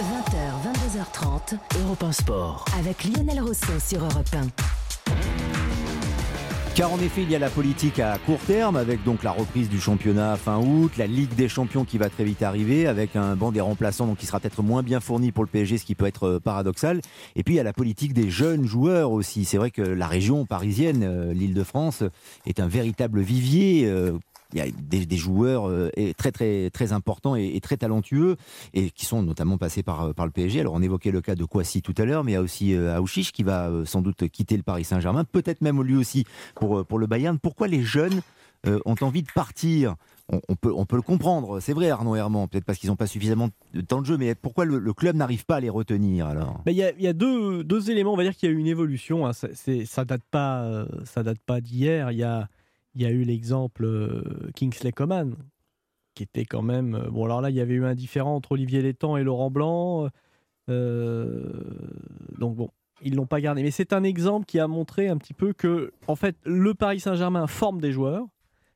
20h, 22h30, Europe 1 Sport. avec Lionel Rousseau sur Europe 1. Car en effet, il y a la politique à court terme, avec donc la reprise du championnat fin août, la Ligue des Champions qui va très vite arriver, avec un banc des remplaçants donc qui sera peut-être moins bien fourni pour le PSG, ce qui peut être euh, paradoxal. Et puis il y a la politique des jeunes joueurs aussi. C'est vrai que la région parisienne, euh, l'Île-de-France, est un véritable vivier. Il y a des, joueurs euh, très très très importants et, très talentueux et qui sont notamment passés par euh, le PSG. Alors on évoquait le cas de Kouassi tout à l'heure, mais il y a aussi euh, Aouchiche qui va euh, sans doute quitter le Paris Saint-Germain, peut-être même lui aussi pour pour le Bayern. Pourquoi les jeunes ont envie de partir? On, peut on peut le comprendre. C'est vrai Arnaud Herman, peut-être parce qu'ils n'ont pas suffisamment de temps de jeu, mais pourquoi le, club n'arrive pas à les retenir alors? Ben, Il y a, y a deux, deux éléments. On va dire qu'il y a eu une évolution. hein. Ça, c'est- ça date pas, ça date pas d'hier. Il y a, il y a eu l'exemple euh, Kingsley Coman, qui était quand même. euh, Bon, alors là, il y avait eu un différent entre Olivier Létang et Laurent Blanc. euh, donc bon, ils l'ont pas gardé. Mais c'est un exemple qui a montré un petit peu que, en fait, le Paris Saint-Germain forme des joueurs,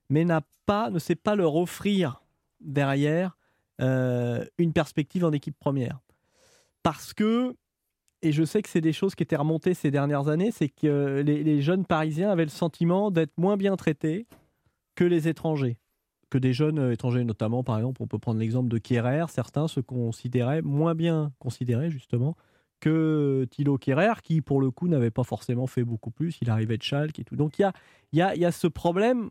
mais n'a pas, ne sait pas leur offrir derrière une perspective en équipe première. Parce que et je sais que c'est des choses qui étaient remontées ces dernières années, c'est que les, les jeunes Parisiens avaient le sentiment d'être moins bien traités que les étrangers, que des jeunes euh, étrangers notamment, par exemple, on peut prendre l'exemple de Kierer, certains se considéraient moins bien considérés justement que Thilo Kierer, qui pour le coup n'avait pas forcément fait beaucoup plus, il arrivait de Schalke et tout. Donc il y a, y, a, y a ce problème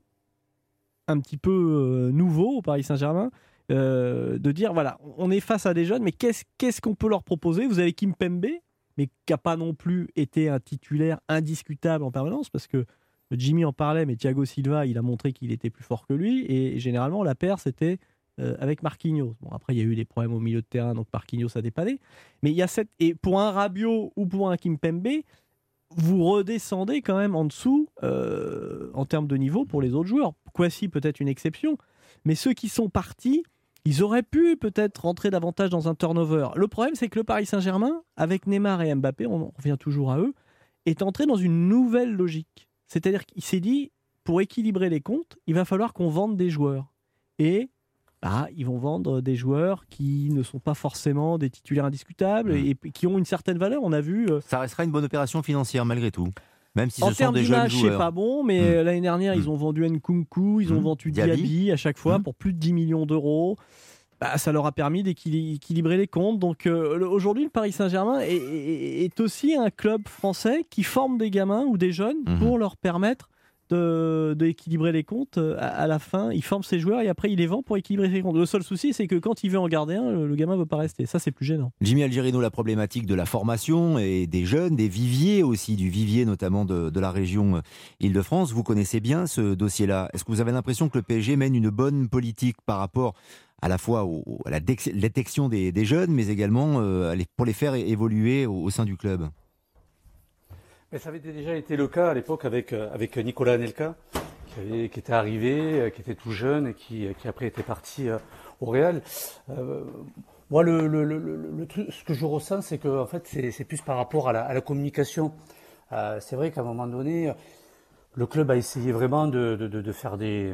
un petit peu euh, nouveau au Paris Saint-Germain, euh, de dire voilà, on est face à des jeunes, mais qu'est-ce qu'on peut leur proposer? Vous avez Kim Pembe, mais qui n'a pas non plus été un titulaire indiscutable en permanence, parce que Jimmy en parlait, mais Thiago Silva, il a montré qu'il était plus fort que lui, et généralement la paire, c'était euh, avec Marquinhos. Bon, après, il y a eu des problèmes au milieu de terrain, donc Marquinhos a dépanné. Mais il y a cette. Et pour un Rabiot ou pour un Kim Pembe, vous redescendez quand même en dessous euh, en termes de niveau pour les autres joueurs. Kwasi peut-être une exception, mais ceux qui sont partis, ils auraient pu peut-être rentrer davantage dans un turnover. Le problème, c'est que le Paris Saint-Germain, avec Neymar et Mbappé, on revient toujours à eux, est entré dans une nouvelle logique. C'est-à-dire qu'il s'est dit, pour équilibrer les comptes, il va falloir qu'on vende des joueurs. Et bah, ils vont vendre des joueurs qui ne sont pas forcément des titulaires indiscutables Mmh. et qui ont une certaine valeur. On a vu euh, Ça restera une bonne opération financière malgré tout, même si en ce sont des jeunes c'est pas bon, mais Mm. euh, l'année dernière, ils ont vendu Nkunku, ils ont Mm. vendu Diaby. Diaby à chaque fois pour plus de 10 millions d'euros. Bah, ça leur a permis d'équilibrer les comptes. Donc euh, aujourd'hui, le Paris Saint-Germain est, est- est aussi un club français qui forme des gamins ou des jeunes pour leur permettre de- d'équilibrer les comptes euh, à, la fin. Il forme ses joueurs et après il les vend pour équilibrer ses comptes. Le seul souci, c'est que quand il veut en garder un, le, gamin veut pas rester. Ça, c'est plus gênant. Jimmy Algerino, la problématique de la formation et des jeunes, des viviers aussi, du vivier notamment de, la région euh, Île-de-France. Vous connaissez bien ce dossier-là. Est-ce que vous avez l'impression que le PSG mène une bonne politique par rapport à la fois à la détection des, jeunes, mais également euh, pour les faire évoluer au sein du club? Mais ça avait déjà été le cas à l'époque avec, euh, Nicolas Anelka, qui, était arrivé, euh, qui était tout jeune et qui, qui après était parti euh, au Real. Euh, moi, le, truc, ce que je ressens, c'est que en fait, c'est plus par rapport à la, communication. Euh, c'est vrai qu'à un moment donné, le club a essayé vraiment de, faire des,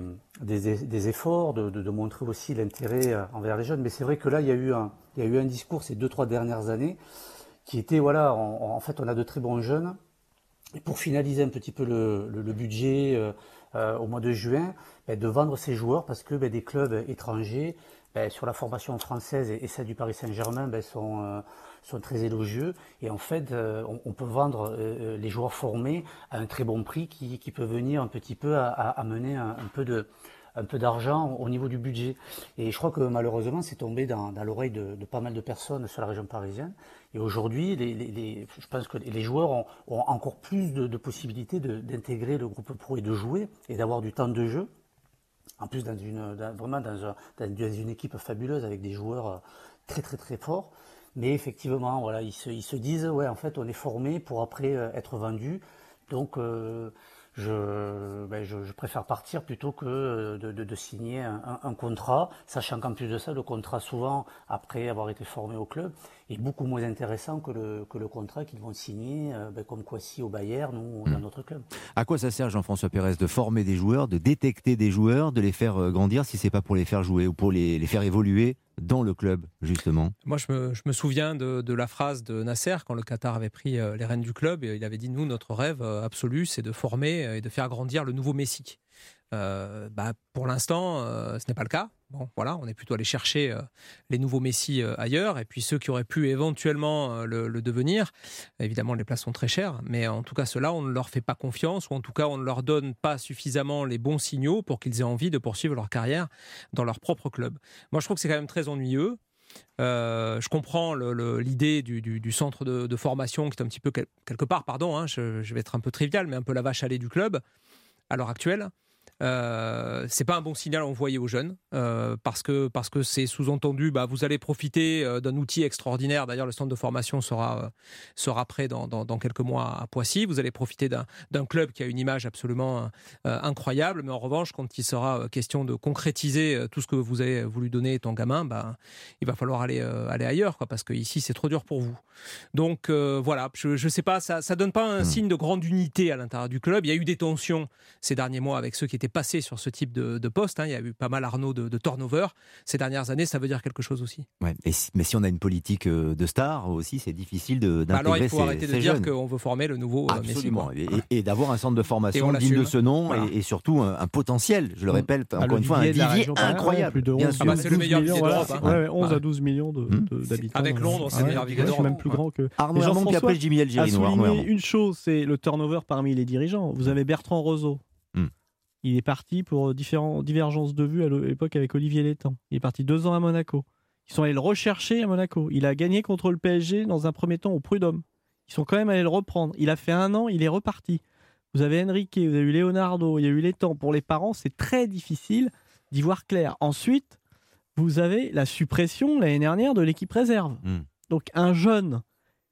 efforts, de, montrer aussi l'intérêt euh, envers les jeunes. Mais c'est vrai que là, il y a eu un, discours ces deux, trois dernières années qui était, voilà, en fait, on a de très bons jeunes. Et pour finaliser un petit peu le, le- le budget euh, euh, au mois de juin, ben, de vendre ces joueurs parce que ben, des clubs étrangers ben, sur la formation française et, celle du Paris Saint-Germain ben, sont, euh, sont très élogieux. Et en fait, euh, on, on peut vendre euh, les joueurs formés à un très bon prix qui, qui peut venir un petit peu à, à- à mener un peu de un peu d'argent au niveau du budget. Et je crois que malheureusement, c'est tombé dans, l'oreille de, pas mal de personnes sur la région parisienne. Et aujourd'hui, les, je pense que les joueurs ont, encore plus de, possibilités d'intégrer le groupe pro et de jouer et d'avoir du temps de jeu. En plus, dans une, vraiment dans une équipe fabuleuse avec des joueurs euh, très très très forts. Mais effectivement, voilà, ils se, ils se disent, ouais, en fait, on est formé pour après euh, être vendu. Donc, euh, je, ben, je, je préfère partir plutôt que euh, de, de- de signer un, contrat, sachant qu'en plus de ça, le contrat, souvent, après avoir été formé au club, est beaucoup moins intéressant que le, que le contrat qu'ils vont signer, euh, ben, comme Kwasi au Bayern ou dans notre club. À quoi ça sert, Jean-François Pérez, de former des joueurs, de détecter des joueurs, de les faire euh, grandir si c'est pas pour les faire jouer ou pour les, les faire évoluer dans le club, justement Moi, je me, souviens de, de, la phrase de Nasser quand le Qatar avait pris les rênes du club. Et il avait dit Nous, notre rêve absolu, c'est de former et de faire grandir le nouveau Messi. Euh, bah, pour l'instant, euh, ce n'est pas le cas. Bon, voilà, on est plutôt allé chercher euh, les nouveaux Messi ailleurs, et puis ceux qui auraient pu éventuellement le, devenir. Évidemment, les places sont très chères, mais en tout cas, ceux-là, on ne leur fait pas confiance, ou en tout cas, on ne leur donne pas suffisamment les bons signaux pour qu'ils aient envie de poursuivre leur carrière dans leur propre club. Moi, je trouve que c'est quand même très ennuyeux. je comprends l'idée du, centre de, formation qui est un petit peu quelque part, pardon, hein, je, je, vais être un peu trivial, mais un peu la vache à lait du club à l'heure actuelle. Euh, c'est pas un bon signal envoyé aux jeunes euh, parce que parce que c'est sous-entendu bah, vous allez profiter euh, d'un outil extraordinaire. D'ailleurs le centre de formation sera euh, sera prêt dans, dans, quelques mois à Poissy. Vous allez profiter d'un club qui a une image absolument incroyable. Mais en revanche quand il sera question de concrétiser tout ce que vous avez voulu donner étant gamin bah, il va falloir aller aller ailleurs quoi parce que ici c'est trop dur pour vous. Donc voilà. Je, je sais pas ça ça donne pas un hmm. signe de grande unité à l'intérieur du club. Il y a eu des tensions ces derniers mois avec ceux qui étaient passé sur ce type de, poste. Hein. Il y a eu pas mal, Arnaud, de, turnover ces dernières années. Ça veut dire quelque chose aussi. Ouais, mais si on a une politique euh, de star aussi, c'est difficile d'intégrer bah Alors il faut arrêter de dire qu'on veut former le nouveau euh, Absolument. Et, d'avoir un centre de formation digne de ce nom et, surtout un, potentiel, je le mm. répète, ah, encore une fois, un vivier incroyable. De 11, ah bah, c'est le meilleur vivier d'Europe. 11 à 12 millions mm. d'habitants. Avec Londres, c'est le meilleur vivier d'Europe. même plus grand que. Arnaud Hermont, puis après Jimmy Algerino. Une chose, c'est le turnover parmi les dirigeants. Vous avez Bertrand Roseau, il est parti pour différentes divergences de vues à l'époque avec Olivier Létang. Il est parti deux ans à Monaco. Ils sont allés le rechercher à Monaco. Il a gagné contre le PSG dans un premier temps au Prud'homme. Ils sont quand même allés le reprendre. Il a fait un an, il est reparti. Vous avez Enrique, vous avez eu Leonardo, il y a eu Létang. Pour les parents, c'est très difficile d'y voir clair. Ensuite, vous avez la suppression l'année dernière de l'équipe réserve. Hmm. Donc un jeune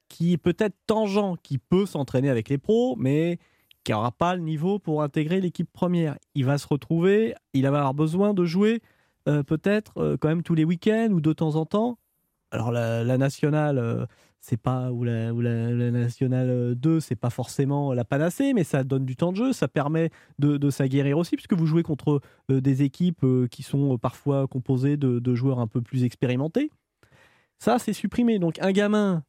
qui est peut-être tangent, qui peut s'entraîner avec les pros, mais qui n'aura pas le niveau pour intégrer l'équipe première. Il va se retrouver, il va avoir besoin de jouer euh, peut-être euh, quand même tous les week-ends ou de temps en temps. Alors la, nationale, euh, c'est pas ou la, nationale 2, c'est pas forcément la panacée, mais ça donne du temps de jeu, ça permet de, de s'aguerrir aussi, puisque vous jouez contre des équipes qui sont parfois composées de, de joueurs un peu plus expérimentés. Ça, c'est supprimé. Donc un gamin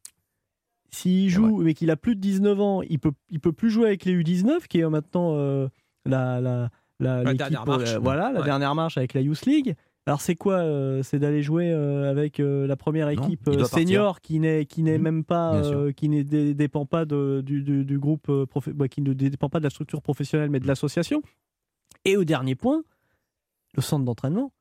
s'il joue, mais qu'il a plus de 19 ans, il peut, il peut plus jouer avec les U19, qui est maintenant euh, la, la, la, dernière marche. Euh, voilà, la dernière marche avec la Youth League. Alors c'est quoi euh, C'est d'aller jouer avec la première équipe senior qui n'est qui n'est mmh. même pas qui ne dépend pas de, du, du, groupe bah, qui ne dépend pas de la structure professionnelle mais de l'association. Et au dernier point, le centre d'entraînement.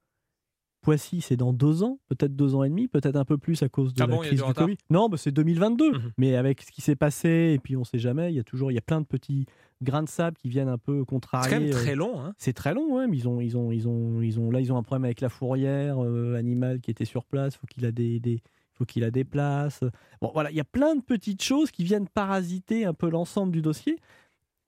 C'est dans deux ans, peut-être deux ans et demi, peut-être un peu plus à cause de ah la crise du, Covid. Non, c'est 2022. Mhm. Mais avec ce qui s'est passé, et puis on ne sait jamais, il y a toujours, il y a plein de petits grains de sable qui viennent un peu contrarier. C'est quand même très long. Hein. C'est très long, ouais, mais ils ont, ils ont, ils ont, ils ont, là, ils ont un problème avec la fourrière euh, animale qui était sur place. Faut qu'il a des, des faut qu'il la déplace. Bon, voilà, il y a plein de petites choses qui viennent parasiter un peu l'ensemble du dossier.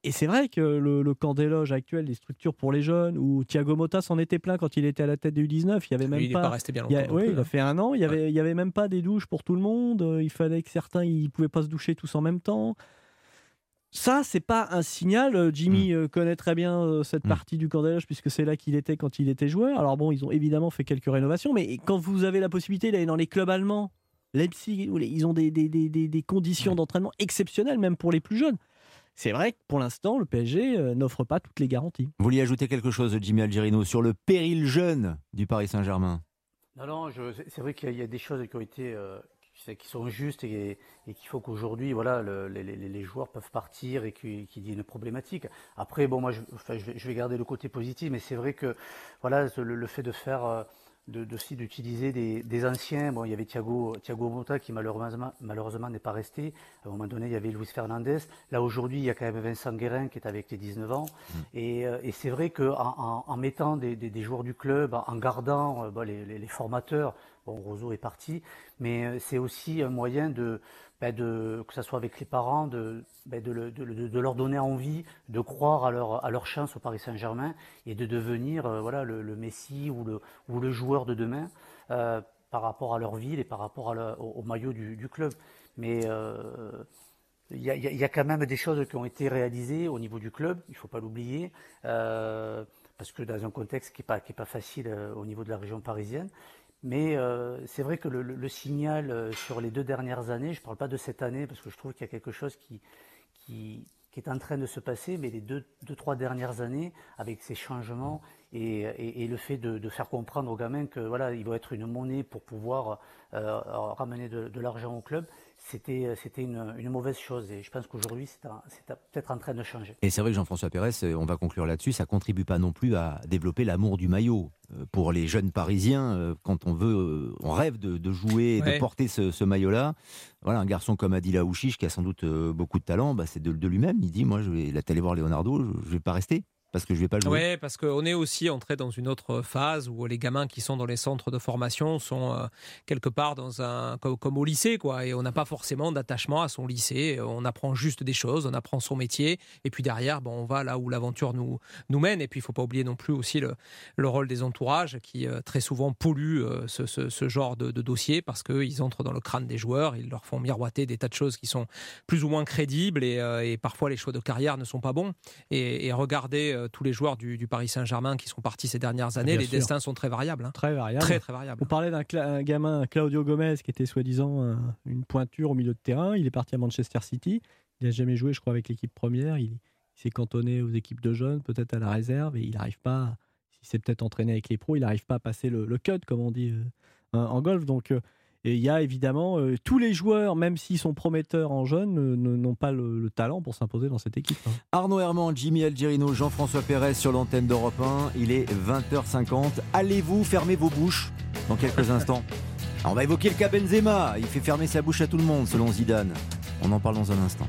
Et c'est vrai que le, camp d'éloge actuel des structures pour les jeunes, où Thiago Motta s'en était plein quand il était à la tête des U19, il y avait même il pas. pas resté bien longtemps. oui, il a hein. fait un an. Il y avait, il y avait même pas des douches pour tout le monde. Euh, il fallait que certains, ils pouvaient pas se doucher tous en même temps. Ça, c'est pas un signal. Euh, Jimmy mm. euh, connaît très bien cette mm. partie du camp d'éloge puisque c'est là qu'il était quand il était joueur. Alors bon, ils ont évidemment fait quelques rénovations, mais quand vous avez la possibilité d'aller dans les clubs allemands, Leipzig, ils ont des, des, des, des conditions d'entraînement exceptionnelles, même pour les plus jeunes c'est vrai que pour l'instant, le PSG euh, n'offre pas toutes les garanties. Vous vouliez ajouter quelque chose, Jimmy Algerino, sur le péril jeune du Paris Saint-Germain? Non, non, c'est vrai qu'il y, a des choses qui ont été. Euh, qui sont justes et, qu'il faut qu'aujourd'hui, voilà, les, joueurs peuvent partir et qu'il y ait une problématique. Après, bon, moi, je, vais, garder le côté positif, mais c'est vrai que, voilà, le, fait de faire euh, de, d'utiliser des, anciens. Bon, il y avait Thiago, Thiago Mota qui malheureusement, malheureusement n'est pas resté. À un moment donné, il y avait Luis Fernandez. Là, aujourd'hui, il y a quand même Vincent Guérin qui est avec les 19 ans. Mm. Euh, et, c'est vrai qu'en en, mettant des, joueurs du club, en gardant euh, les, formateurs, bon, Roseau est parti, mais euh, c'est aussi un moyen de, ben de, que ce soit avec les parents, de, ben de, de, leur donner envie de croire à leur, à leur chance au Paris Saint-Germain et de devenir euh, voilà, le, le, Messi ou le, ou le joueur de demain euh, par rapport à leur ville et par rapport à au, maillot du, du, club. Mais euh, il y, a, y, a, quand même des choses qui ont été réalisées au niveau du club, il ne faut pas l'oublier, parce que dans un contexte qui n'est pas, pas facile au niveau de la région parisienne. Mais euh, c'est vrai que le, signal euh, sur les deux dernières années, je ne parle pas de cette année parce que je trouve qu'il y a quelque chose qui, est en train de se passer, mais les deux, trois dernières années, avec ces changements et, le fait de, faire comprendre aux gamins que voilà, il va être une monnaie pour pouvoir euh, ramener de l'argent au club, c'était, euh, c'était une, mauvaise chose. Et je pense qu'aujourd'hui, c'est, peut-être en train de changer. Et c'est vrai que Jean-François Pérez, euh, on va conclure là-dessus, ça contribue pas non plus à développer l'amour du maillot. Euh, pour les jeunes Parisiens, quand on veut, on rêve de, jouer, de porter ce, maillot-là. Voilà, un garçon comme Adila Ouchiche, qui a sans doute beaucoup de talent, bah, c'est de, de lui-même. Il dit, moi, je vais, il allé voir Leonardo, je, ne vais pas rester parce que je vais pas jouer. Oui, parce qu'on est aussi entré dans une autre phase où les gamins qui sont dans les centres de formation sont euh, quelque part dans un comme, au lycée quoi, et on n'a pas forcément d'attachement à son lycée. On apprend juste des choses, on apprend son métier, et puis derrière, bon, on va là où l'aventure nous nous mène. Et puis il faut pas oublier non plus aussi le, le rôle des entourages qui euh, très souvent polluent euh, ce, ce, genre de, dossier parce qu'ils entrent dans le crâne des joueurs, ils leur font miroiter des tas de choses qui sont plus ou moins crédibles et, parfois les choix de carrière ne sont pas bons. Et, et euh, tous les joueurs du, Paris Saint-Germain qui sont partis ces dernières années, les destins sont très variables. Hein. Très variables. Très, très variables. On parlait d'un gamin, Claudio Gomez, qui était soi-disant une pointure au milieu de terrain. Il est parti à Manchester City. Il n'a jamais joué, je crois, avec l'équipe première. Il, s'est cantonné aux équipes de jeunes, peut-être à la réserve, et il n'arrive pas, s'il s'est peut-être entraîné avec les pros, il n'arrive pas à passer le, cut, comme on dit euh, en golf. Donc, euh, et il y a évidemment euh, tous les joueurs, même s'ils sont prometteurs en jeune, n'ont pas le, talent pour s'imposer dans cette équipe. Hein. Arnaud Herman, Jimmy Algerino, Jean-François Pérez sur l'antenne d'Europe 1. Il est 20h50. Allez-vous fermer vos bouches dans quelques instants? On va évoquer le cas Benzema. Il fait fermer sa bouche à tout le monde, selon Zidane. On en parle dans un instant.